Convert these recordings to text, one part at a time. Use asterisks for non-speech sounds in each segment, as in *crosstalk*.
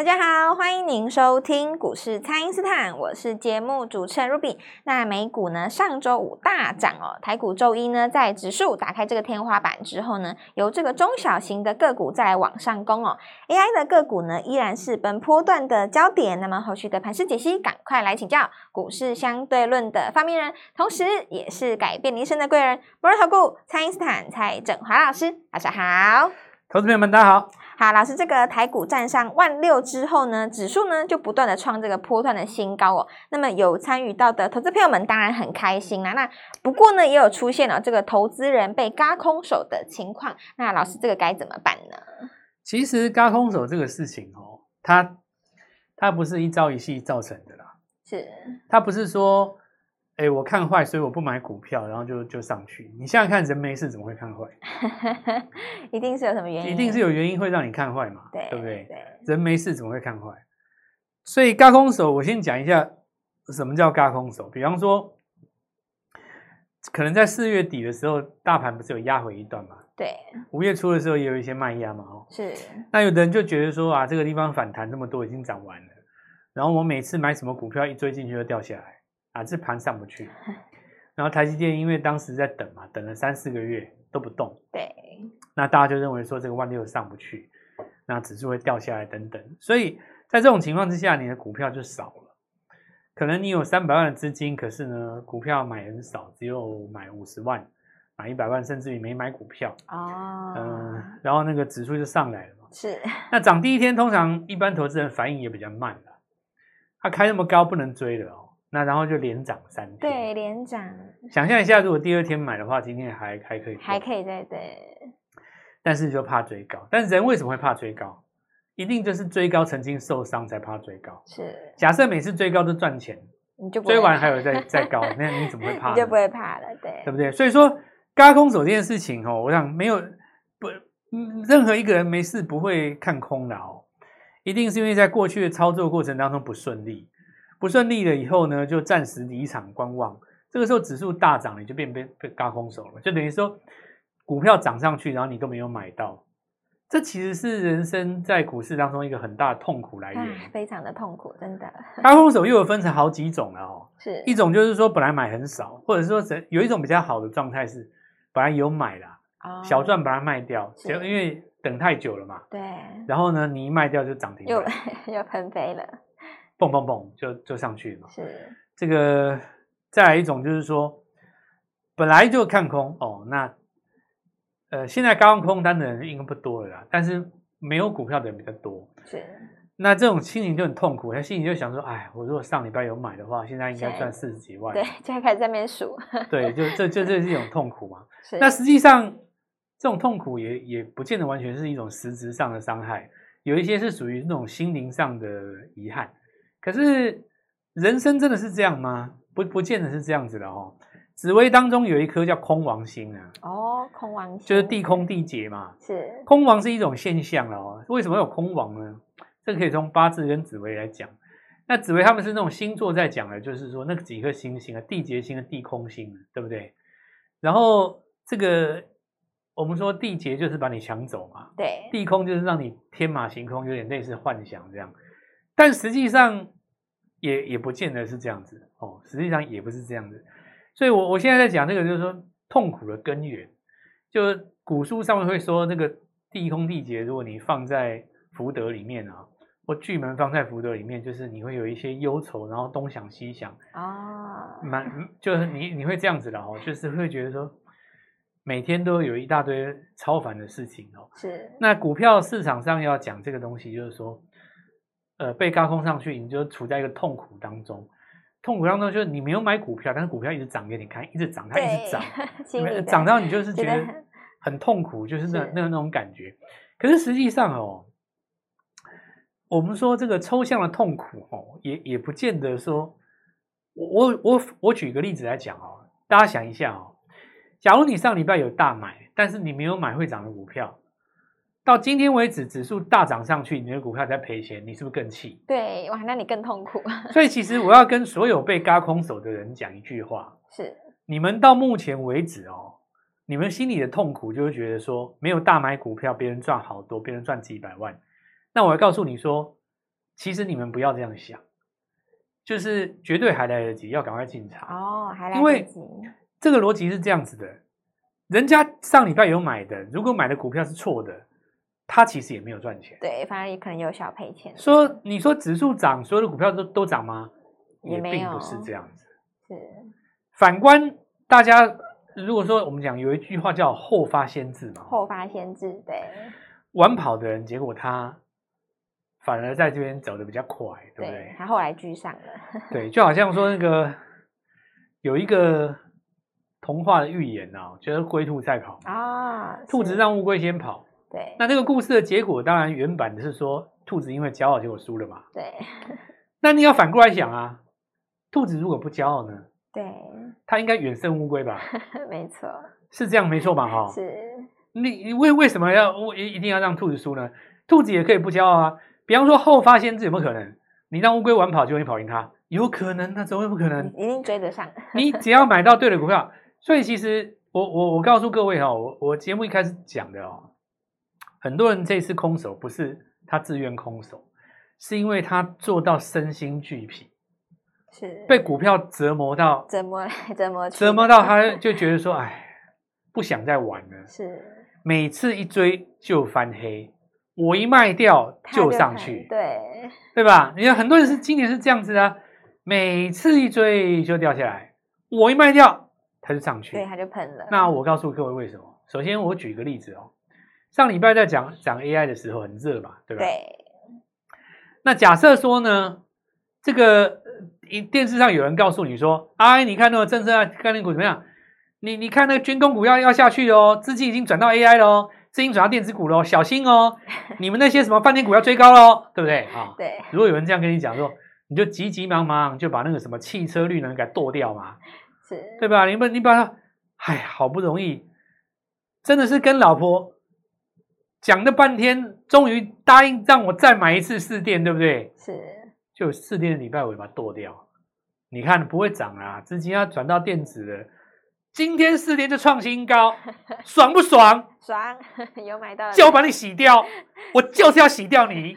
大家好，欢迎您收听股市蔡因斯坦，我是节目主持人 Ruby。那美股呢，上周五大涨哦，台股周一呢，在指数打开这个天花板之后呢，由这个中小型的个股再往上攻哦，AI 的个股呢，依然是本波段的焦点。那么后续的盘势解析，赶快来请教股市相对论的发明人，同时也是改变你一生的贵人——摩尔投顾蔡因斯坦蔡振华老师，晚上好，投资朋友们，大家好。好，老师，这个台股站上万六之后呢，指数呢就不断的创这个波段的新高哦。那么有参与到的投资朋友们当然很开心啦。那不过呢，也有出现了这个投资人被嘎空手的情况。那老师，这个该怎么办呢？其实嘎空手这个事情哦，它它不是一朝一夕造成的啦。是，它不是说。哎，我看坏，所以我不买股票，然后就就上去。你想想看，人没事怎么会看坏？*laughs* 一定是有什么原因？一定是有原因会让你看坏嘛？对，对不对？对，人没事怎么会看坏？所以嘎空手，我先讲一下什么叫嘎空手。比方说，可能在四月底的时候，大盘不是有压回一段嘛？对。五月初的时候也有一些卖压嘛？哦，是。那有的人就觉得说啊，这个地方反弹这么多，已经涨完了。然后我每次买什么股票，一追进去就掉下来。啊，这盘上不去，*laughs* 然后台积电因为当时在等嘛，等了三四个月都不动，对，那大家就认为说这个万六上不去，那指数会掉下来等等，所以在这种情况之下，你的股票就少了，可能你有三百万的资金，可是呢，股票买很少，只有买五十万，买一百万，甚至于没买股票哦，嗯、呃，然后那个指数就上来了嘛，是，那涨第一天通常一般投资人反应也比较慢了，它开那么高不能追的哦。那然后就连涨三天，对，连涨。想象一下，如果第二天买的话，今天还还可以，还可以再对。但是就怕追高，但是人为什么会怕追高？一定就是追高曾经受伤才怕追高。是。假设每次追高都赚钱，你就追完还有再再高，那你怎么会 *laughs* 怕？你就不会怕了，对，对不对？所以说，轧空手这件事情哦，我想没有不，任何一个人没事不会看空的哦，一定是因为在过去的操作过程当中不顺利。不顺利了以后呢，就暂时离场观望。这个时候指数大涨，你就变被被嘎空手了，就等于说股票涨上去，然后你都没有买到。这其实是人生在股市当中一个很大的痛苦来源，非常的痛苦，真的。高空手又有分成好几种了哦，是一种就是说本来买很少，或者说有一种比较好的状态是本来有买啦，哦、小赚把它卖掉，就因为等太久了嘛。对。然后呢，你一卖掉就涨停，又 *laughs* 又喷飞了。蹦蹦蹦就就上去了嘛，是这个。再来一种就是说，本来就看空哦，那呃，现在刚空单的人应该不多了啦，但是没有股票的人比较多。是，那这种心情就很痛苦，他心里就想说，哎，我如果上礼拜有买的话，现在应该赚四十几万。对，现在开始在那边数。对，就这就这是一种痛苦嘛。*laughs* 是。那实际上，这种痛苦也也不见得完全是一种实质上的伤害，有一些是属于那种心灵上的遗憾。可是人生真的是这样吗？不，不见得是这样子的哦。紫微当中有一颗叫空王星啊。哦，空王星就是地空地劫嘛。是。空王是一种现象了哦。为什么有空王呢？这个可以从八字跟紫微来讲。那紫微他们是那种星座在讲的，就是说那个几颗星星啊，地劫星和地空星，对不对？然后这个我们说地劫就是把你抢走嘛。对。地空就是让你天马行空，有点类似幻想这样。但实际上也也不见得是这样子哦，实际上也不是这样子，所以我我现在在讲这个，就是说痛苦的根源，就古书上面会说那个地空地劫，如果你放在福德里面啊，或巨门放在福德里面，就是你会有一些忧愁，然后东想西想啊，蛮就是你你会这样子的哦，就是会觉得说每天都有一大堆超凡的事情哦，是。那股票市场上要讲这个东西，就是说。呃，被高空上去，你就处在一个痛苦当中。痛苦当中就是你没有买股票，但是股票一直涨给你看，一直涨，它一直涨，*laughs* 涨到你就是觉得很痛苦，就是那那那种感觉。可是实际上哦，我们说这个抽象的痛苦哦，也也不见得说。我我我举个例子来讲哦，大家想一下哦，假如你上礼拜有大买，但是你没有买会涨的股票。到今天为止，指数大涨上去，你的股票在赔钱，你是不是更气？对，哇，那你更痛苦。*laughs* 所以其实我要跟所有被嘎空手的人讲一句话：*laughs* 是你们到目前为止哦，你们心里的痛苦就会觉得说，没有大买股票，别人赚好多，别人赚几百万。那我要告诉你说，其实你们不要这样想，就是绝对还来得及，要赶快进场哦，还来得及。因为这个逻辑是这样子的，人家上礼拜有买的，如果买的股票是错的，他其实也没有赚钱，对，反而也可能有小赔钱。说你说指数涨，所有的股票都都涨吗？也并不是这样子。是反观大家，如果说我们讲有一句话叫“后发先至”嘛，后发先至，对，晚跑的人，结果他。反而在这边走的比较快，对不对？他后来居上了。对，就好像说那个有一个童话的寓言啊，就是龟兔赛跑啊，兔子让乌龟先跑。对，那这个故事的结果，当然原版的是说兔子因为骄傲结果输了嘛。对。那你要反过来想啊，兔子如果不骄傲呢？对。它应该远胜乌龟吧？*laughs* 没错。是这样没错吧？哈。是。你你为为什么要一一定要让兔子输呢？兔子也可以不骄傲啊。比方说后发先至有没有可能？你让乌龟晚跑就会跑赢它？有可能，那怎么会不可能？一定追得上。你只要买到对的股票，所以其实我我我告诉各位哈，我我节目一开始讲的哦，很多人这次空手不是他自愿空手，是因为他做到身心俱疲，是被股票折磨到 *laughs* 折磨折磨折磨到他就觉得说，哎，不想再玩了。是每次一追就翻黑。我一卖掉就上去，对对吧？你看很多人是今年是这样子的，每次一追就掉下来，我一卖掉他就上去，对，它就喷了。那我告诉各位为什么？首先我举个例子哦，上礼拜在讲讲 AI 的时候很热嘛，对吧？对。那假设说呢，这个电视上有人告诉你说，哎，你看那个政策概念股怎么样？你你看那个军工股要要下去哦，资金已经转到 AI 了哦。资金转到电子股喽，小心哦！*laughs* 你们那些什么饭店股要追高喽，对不对啊？对。如果有人这样跟你讲说，你就急急忙忙就把那个什么汽车绿能给剁掉嘛，是，对吧？你不你把它，哎，好不容易，真的是跟老婆讲了半天，终于答应让我再买一次四电，对不对？是。就四电的礼拜尾把它剁掉，你看不会涨啊，资金要转到电子的。今天四电就创新高，*laughs* 爽不爽？爽，*laughs* 有买到，就把你洗掉，*laughs* 我就是要洗掉你，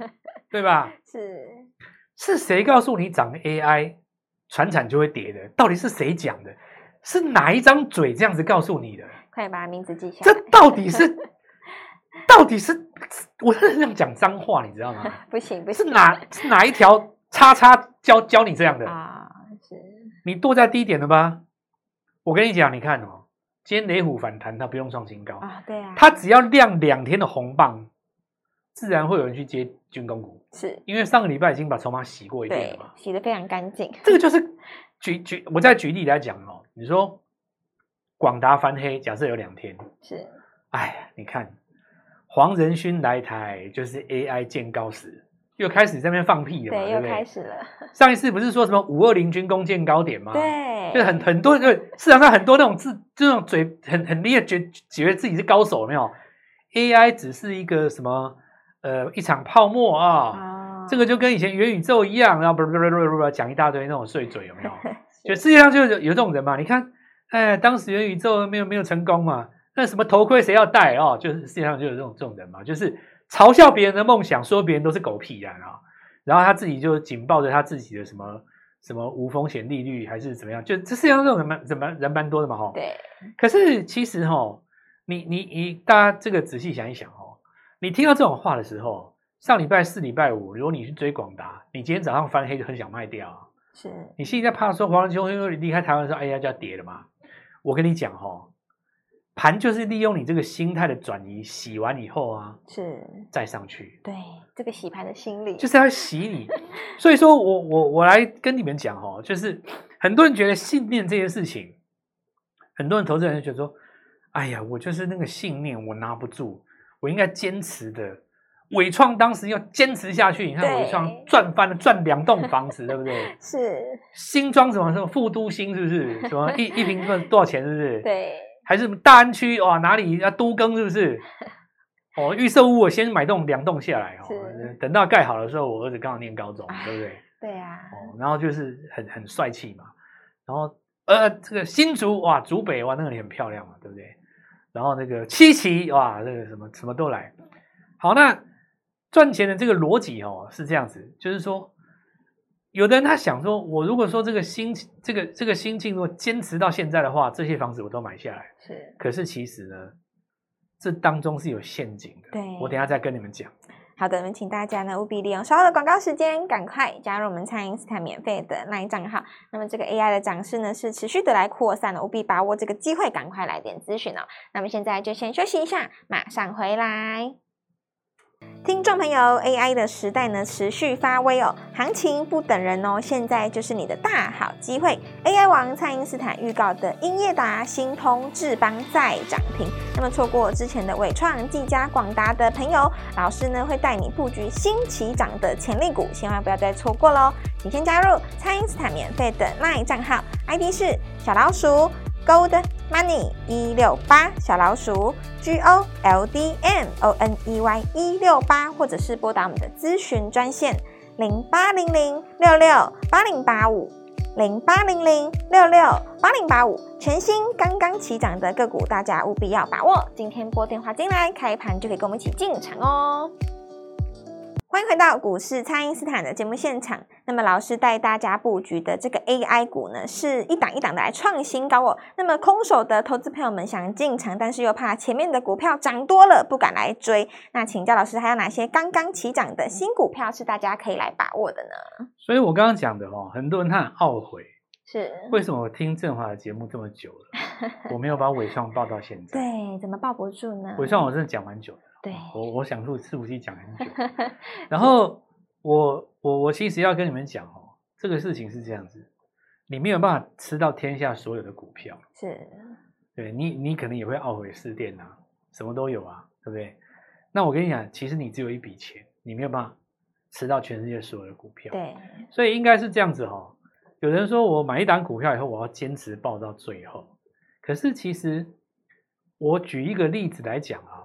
对吧？是，是谁告诉你涨 AI 传产就会跌的？到底是谁讲的？是哪一张嘴这样子告诉你的？快把名字记下来。这到底是，到底是，我是这样讲脏话，你知道吗？*laughs* 不行不行，是哪是哪一条叉叉教教你这样的？啊？是。你剁在低点了吧？我跟你讲，你看哦，今天雷虎反弹，它不用创新高。啊，对啊，它只要亮两天的红棒，自然会有人去接军工股，是。因为上个礼拜已经把筹码洗过一遍了嘛，洗的非常干净。*laughs* 这个就是举举，我再举例来讲哦，你说广达翻黑，假设有两天，是，哎，你看黄仁勋来台，就是 AI 见高时。又开始在那边放屁了嘛，对，对不对？又开始了。上一次不是说什么五二零军工见高点吗？对，就很很多，就市场上很多那种自这种嘴很很厉害，觉觉得自己是高手，有没有？AI 只是一个什么呃一场泡沫啊，哦、这个就跟以前元宇宙一样，然后不不不不不讲一大堆那种碎嘴，有没有？就世界上就有有这种人嘛？你看，哎，当时元宇宙没有没有成功嘛？那什么头盔谁要戴哦？就是世界上就有这种这种人嘛，就是。嘲笑别人的梦想，说别人都是狗屁啊！然后他自己就紧抱着他自己的什么什么无风险利率，还是怎么样？就这世界上这种人蛮怎么人蛮多的嘛？哈，对。可是其实哈，你你你，大家这个仔细想一想哦，你听到这种话的时候，上礼拜四、礼拜五，如果你去追广达，你今天早上翻黑就很想卖掉，是你心里在怕说黄仁勋因为离开台湾的时候，哎呀就要跌了嘛？我跟你讲哈。盘就是利用你这个心态的转移，洗完以后啊，是再上去。对，这个洗盘的心理就是要洗你。*laughs* 所以说我我我来跟你们讲哦，就是很多人觉得信念这件事情，很多人投资人就觉得说，哎呀，我就是那个信念，我拿不住，我应该坚持的。伟创当时要坚持下去，你看伟创赚翻了，赚两栋房子，*laughs* 对不对？是。新庄什么什么副都新，是不是？什么一一坪多少钱，是不是？对。还是大安区哇？哪里要都更是不是？*laughs* 哦，预售屋我先买栋两栋下来哦，等到盖好的时候，我儿子刚好念高中，对不对？对呀。哦，然后就是很很帅气嘛。然后呃，这个新竹哇，竹北哇，那个也很漂亮嘛，对不对？然后那个七期哇，那个什么什么都来。好，那赚钱的这个逻辑哦是这样子，就是说，有的人他想说，我如果说这个心这个这个心境如果坚持到现在的话，这些房子我都买下来。是，可是其实呢，这当中是有陷阱的。对，我等一下再跟你们讲。好的，我们请大家呢务必利用稍后的广告时间，赶快加入我们蔡因斯坦免费的 LINE 账号。那么这个 AI 的涨势呢是持续的来扩散的，务必把握这个机会，赶快来点咨询哦。那么现在就先休息一下，马上回来。听众朋友，AI 的时代呢持续发威哦，行情不等人哦，现在就是你的大好机会。AI 王蔡因斯坦预告的英业达、新通、智邦再涨停，那么错过之前的伟创、技嘉、广达的朋友，老师呢会带你布局新起涨的潜力股，千万不要再错过喽！请先加入蔡因斯坦免费的 LINE 账号，ID 是小老鼠。Gold Money 一六八小老鼠 G O L D M O N E Y 一六八，或者是拨打我们的咨询专线零八零零六六八零八五零八零零六六八零八五，全新刚刚起涨的个股，大家务必要把握。今天拨电话进来，开盘就可以跟我们一起进场哦。欢迎回到股市，蔡因斯坦的节目现场。那么，老师带大家布局的这个 AI 股呢，是一档一档的来创新高哦。那么，空手的投资朋友们想进场，但是又怕前面的股票涨多了，不敢来追。那请教老师，还有哪些刚刚起涨的新股票是大家可以来把握的呢？所以我刚刚讲的哦，很多人他很懊悔，是为什么我听振华的节目这么久了，我没有把纬创抱到现在？*laughs* 对，怎么抱不住呢？纬创我真的讲蛮久的。对，我我想录伺服器讲很久，*laughs* 然后我我我其实要跟你们讲哦，这个事情是这样子，你没有办法吃到天下所有的股票，是，对你你可能也会懊悔失电啊，什么都有啊，对不对？那我跟你讲，其实你只有一笔钱，你没有办法吃到全世界所有的股票，对，所以应该是这样子哈、哦。有人说我买一档股票以后，我要坚持报到最后，可是其实我举一个例子来讲啊。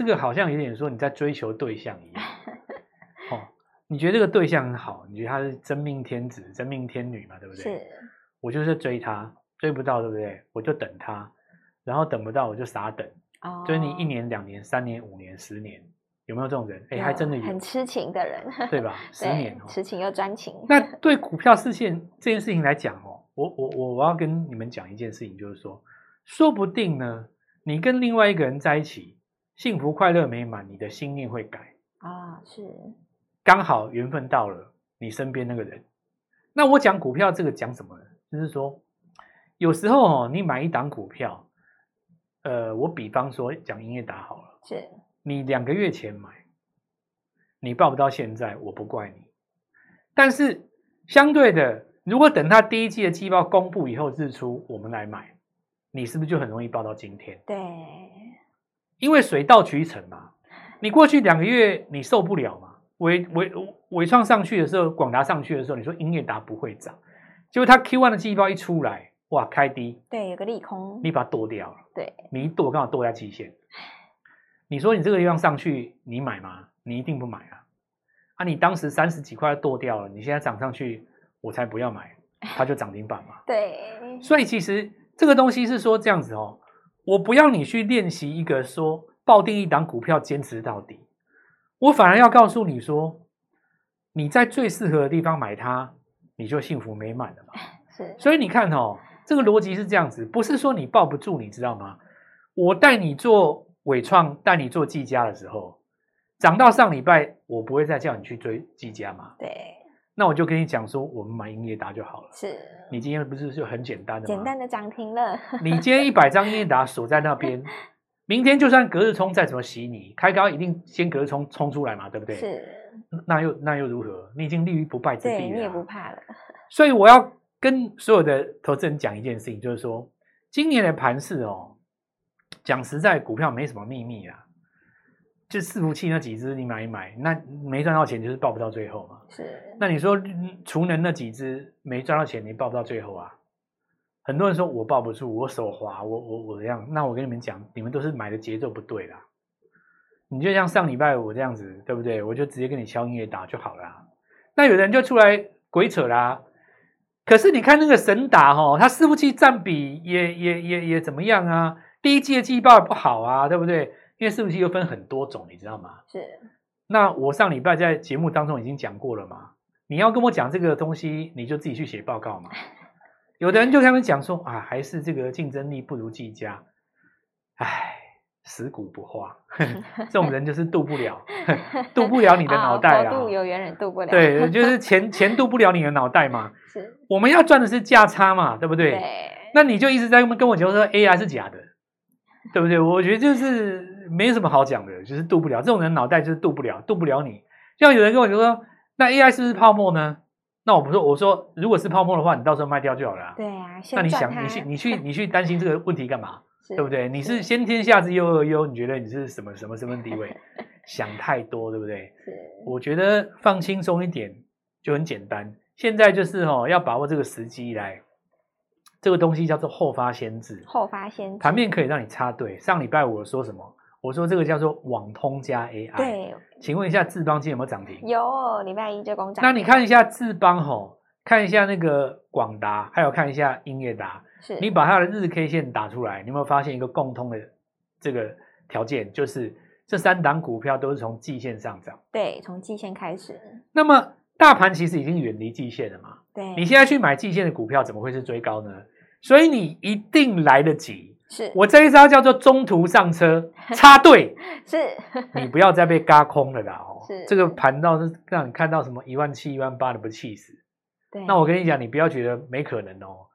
这个好像有点说你在追求对象一样，*laughs* 哦，你觉得这个对象很好，你觉得他是真命天子、真命天女嘛，对不对？是。我就是追他，追不到，对不对？我就等他，然后等不到我就傻等。哦。追你一年、两年、三年、五年、十年，有没有这种人？哎，还真的有。很痴情的人，对吧？*laughs* 十年哦。痴情又专情。那对股票事件这件事情来讲哦，我我我我要跟你们讲一件事情，就是说，说不定呢，你跟另外一个人在一起。幸福快乐美满，你的心念会改啊，是刚好缘分到了你身边那个人。那我讲股票这个讲什么呢？就是说，有时候哦，你买一档股票，呃，我比方说讲英业打好了，是你两个月前买，你报不到现在，我不怪你。但是相对的，如果等它第一季的季报公布以后日出，我们来买，你是不是就很容易报到今天？对。因为水到渠成嘛，你过去两个月你受不了嘛？伟伟伟创上去的时候，广达上去的时候，你说英业达不会涨，结果它 Q one 的季报一出来，哇，开低，对，有个利空，你把它剁掉了，对，你一剁刚好剁在极限，你说你这个地方上去，你买吗？你一定不买啊！啊，你当时三十几块剁掉了，你现在涨上去，我才不要买，它就涨停板嘛。*laughs* 对，所以其实这个东西是说这样子哦。我不要你去练习一个说抱定一档股票坚持到底，我反而要告诉你说，你在最适合的地方买它，你就幸福美满了嘛。*laughs* 是，所以你看哦，这个逻辑是这样子，不是说你抱不住，你知道吗？我带你做伟创，带你做技嘉的时候，涨到上礼拜，我不会再叫你去追技嘉嘛。对。那我就跟你讲说，我们买英业达就好了。是，你今天不是就很简单的吗？简单的涨停了。你今天一百张英业达锁在那边，*laughs* 明天就算隔日冲再怎么洗你，开高一定先隔日冲冲出来嘛，对不对？是。那又那又如何？你已经立于不败之地了。对，你也不怕了。所以我要跟所有的投资人讲一件事情，就是说，今年的盘势哦，讲实在，股票没什么秘密啊。就伺服器那几只，你买一买，那没赚到钱就是抱不到最后嘛。是。那你说储能那几只没赚到钱，你抱不到最后啊？很多人说我抱不住，我手滑，我我我这样。那我跟你们讲，你们都是买的节奏不对啦。你就像上礼拜我这样子，对不对？我就直接跟你敲音乐打就好了。那有人就出来鬼扯啦。可是你看那个神打哈，它伺服器占比也也也也怎么样啊？第一季的季报不好啊，对不对？因为伺服器又分很多种，你知道吗？是，那我上礼拜在节目当中已经讲过了嘛。你要跟我讲这个东西，你就自己去写报告嘛。有的人就他们讲说啊，还是这个竞争力不如技嘉，唉，死骨不化，*laughs* 这种人就是渡不了，*laughs* 渡不了你的脑袋啊。渡有缘人渡不了。对，就是钱钱渡不了你的脑袋嘛。*laughs* 是，我们要赚的是价差嘛，对不对？对。那你就一直在跟我讲说 AI 是假的，对不对？我觉得就是。没什么好讲的，就是渡不了这种人脑袋，就是渡不了，渡不了你。像有人跟我说，那 AI 是不是泡沫呢？那我不说，我说如果是泡沫的话，你到时候卖掉就好了。对啊，那你想，你去，你去，你去担心这个问题干嘛？*laughs* 对不对？你是先天下之忧而忧，你觉得你是什么什么身份地位？*laughs* 想太多，对不对？是。我觉得放轻松一点就很简单。现在就是哦，要把握这个时机来。这个东西叫做后发先至，后发先至，盘面可以让你插队。上礼拜我说什么？我说这个叫做网通加 AI。对，请问一下智邦今天有没有涨停？有，礼拜一就公涨。那你看一下智邦吼，看一下那个广达，还有看一下英业达。是。你把它的日 K 线打出来，你有没有发现一个共通的这个条件？就是这三档股票都是从季线上涨。对，从季线开始。那么大盘其实已经远离季线了嘛？对。你现在去买季线的股票，怎么会是追高呢？所以你一定来得及。是我这一招叫做中途上车 *laughs* 插队，是你不要再被嘎空了啦哦。是这个盘到是让你看到什么一万七、一万八的，不气死？对。那我跟你讲，你不要觉得没可能哦。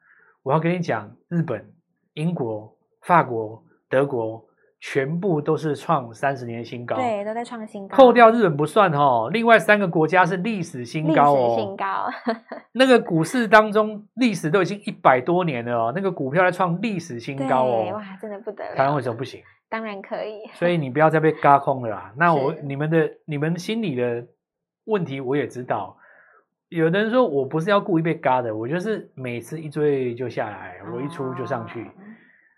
我要跟你讲，日本、英国、法国、德国。全部都是创三十年新高，对，都在创新高。扣掉日本不算哦，另外三个国家是历史新高哦。历史新高，*laughs* 那个股市当中历史都已经一百多年了哦，那个股票在创历史新高哦。哇，真的不得了。台湾为什么不行？当然可以。所以你不要再被嘎空了啦。*laughs* 那我你们的你们心里的问题我也知道。有的人说我不是要故意被嘎的，我就是每次一追就下来，我一出就上去。哦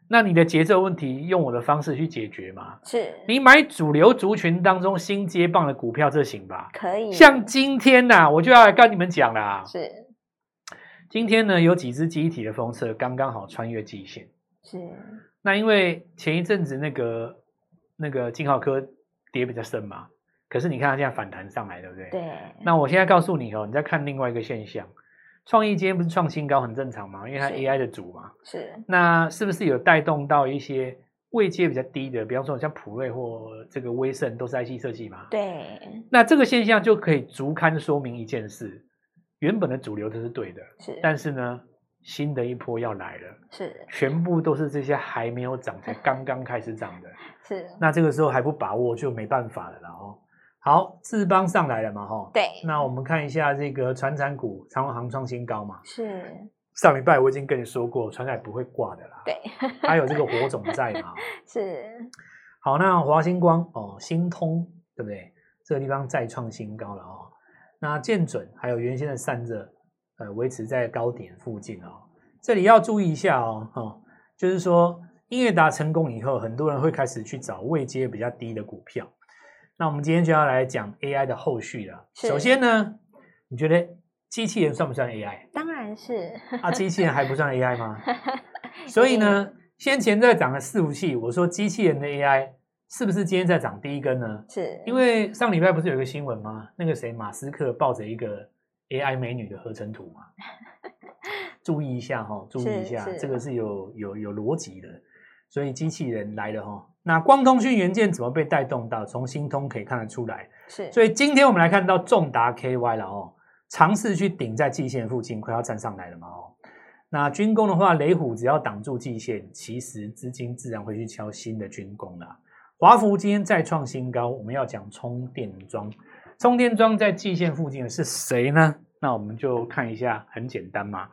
那你的节奏问题，用我的方式去解决嘛？是你买主流族群当中新接棒的股票，这行吧？可以。像今天呐、啊，我就要来跟你们讲啦。是。今天呢，有几只记忆体的风车刚刚好穿越季线。是。那因为前一阵子那个那个金浩科跌比较深嘛，可是你看它现在反弹上来，对不对？对。那我现在告诉你哦，你再看另外一个现象。创意今天不是创新高很正常吗？因为它 AI 的主嘛，是。那是不是有带动到一些位阶比较低的，比方说像普瑞或这个威盛都是 IC 设计嘛？对。那这个现象就可以足堪说明一件事：原本的主流都是对的，是。但是呢，新的一波要来了，是。全部都是这些还没有涨，才刚刚开始涨的，是。那这个时候还不把握，就没办法了啦哦。好，智邦上来了嘛？哈，对。那我们看一下这个船产股，长荣航创新高嘛？是。上礼拜我已经跟你说过，船产不会挂的啦。对。还有这个火种在嘛？*laughs* 是。好，那华星光哦，星通对不对？这个地方再创新高了哦。那建准还有原先的散热，呃，维持在高点附近哦。这里要注意一下哦，哦，就是说，英业达成功以后，很多人会开始去找位阶比较低的股票。那我们今天就要来讲 AI 的后续了。首先呢，你觉得机器人算不算 AI？当然是。啊，机器人还不算 AI 吗？*laughs* 所以呢，先前在涨的伺服器，我说机器人的 AI 是不是今天在涨第一根呢？是。因为上礼拜不是有一个新闻吗？那个谁，马斯克抱着一个 AI 美女的合成图嘛？*laughs* 注意一下哈、哦，注意一下，这个是有有有逻辑的。所以机器人来了哈。那光通讯元件怎么被带动到？从新通可以看得出来，是。所以今天我们来看到重达 KY 了哦，尝试去顶在季线附近，快要站上来了嘛哦。那军工的话，雷虎只要挡住季线，其实资金自然会去敲新的军工啦。华孚今天再创新高，我们要讲充电桩，充电桩在季线附近的是谁呢？那我们就看一下，很简单嘛。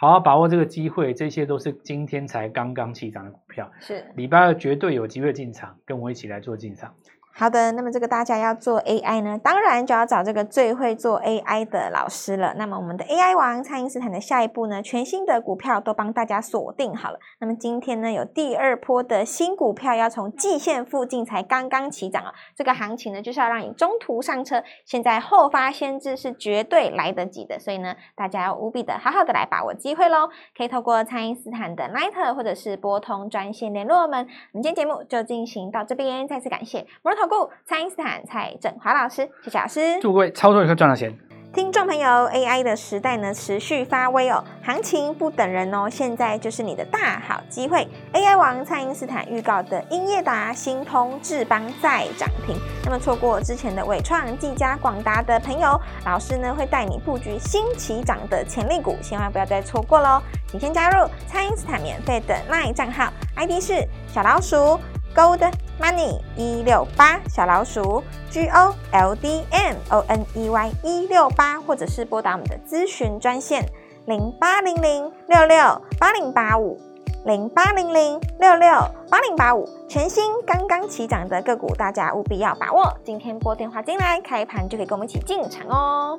好好把握这个机会，这些都是今天才刚刚起涨的股票，是礼拜二绝对有机会进场，跟我一起来做进场。好的，那么这个大家要做 AI 呢，当然就要找这个最会做 AI 的老师了。那么我们的 AI 王蔡因斯坦的下一步呢，全新的股票都帮大家锁定好了。那么今天呢，有第二波的新股票要从季线附近才刚刚起涨啊，这个行情呢就是要让你中途上车，现在后发先至是绝对来得及的，所以呢，大家要务必的好好的来把握机会喽。可以透过蔡因斯坦的 Line 或者是拨通专线联络我们。我们今天节目就进行到这边，再次感谢摩尔投顾蔡因斯坦蔡振华老师，谢谢老师，祝各位操作愉快，赚到钱。听众朋友，AI 的时代呢持续发威哦，行情不等人哦，现在就是你的大好机会。AI 王蔡因斯坦预告的英业达、新通、智邦再涨停，那么错过之前的伟创、技嘉、广达的朋友，老师呢会带你布局新起涨的潜力股，千万不要再错过喽！请先加入蔡因斯坦免费的 LINE 账号，ID 是小老鼠。Gold Money 一六八小老鼠 G O L D M O N E Y 一六八，或者是拨打我们的咨询专线零八零零六六八零八五零八零零六六八零八五，全新刚刚起涨的个股，大家务必要把握。今天拨电话进来，开盘就可以跟我们一起进场哦。